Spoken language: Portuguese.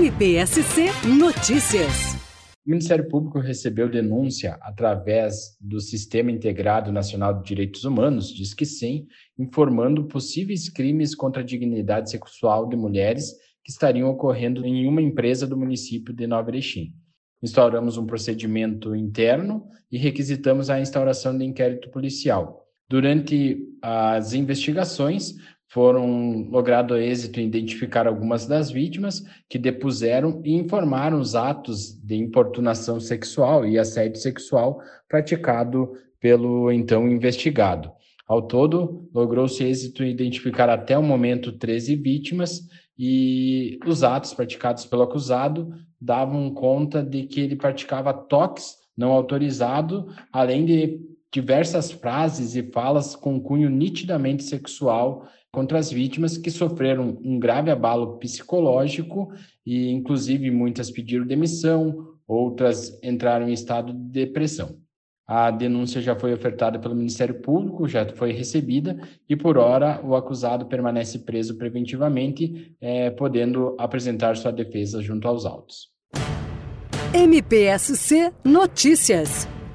MPSC Notícias. O Ministério Público recebeu denúncia através do Sistema Integrado Nacional de Direitos Humanos, diz que sim, informando possíveis crimes contra a dignidade sexual de mulheres que estariam ocorrendo em uma empresa do município de Nova Erechim. Instauramos um procedimento interno e requisitamos a instauração de inquérito policial. Durante as investigações, foram logrado êxito em identificar algumas das vítimas que depuseram e informaram os atos de importunação sexual e assédio sexual praticado pelo então investigado. Ao todo, logrou-se êxito em identificar até o momento 13 vítimas e os atos praticados pelo acusado davam conta de que ele praticava toques não autorizado, além de diversas frases e falas com cunho nitidamente sexual contra as vítimas que sofreram um grave abalo psicológico e, inclusive, muitas pediram demissão, outras entraram em estado de depressão. A denúncia já foi ofertada pelo Ministério Público, já foi recebida e, por hora, o acusado permanece preso preventivamente, é, podendo apresentar sua defesa junto aos autos. MPSC Notícias,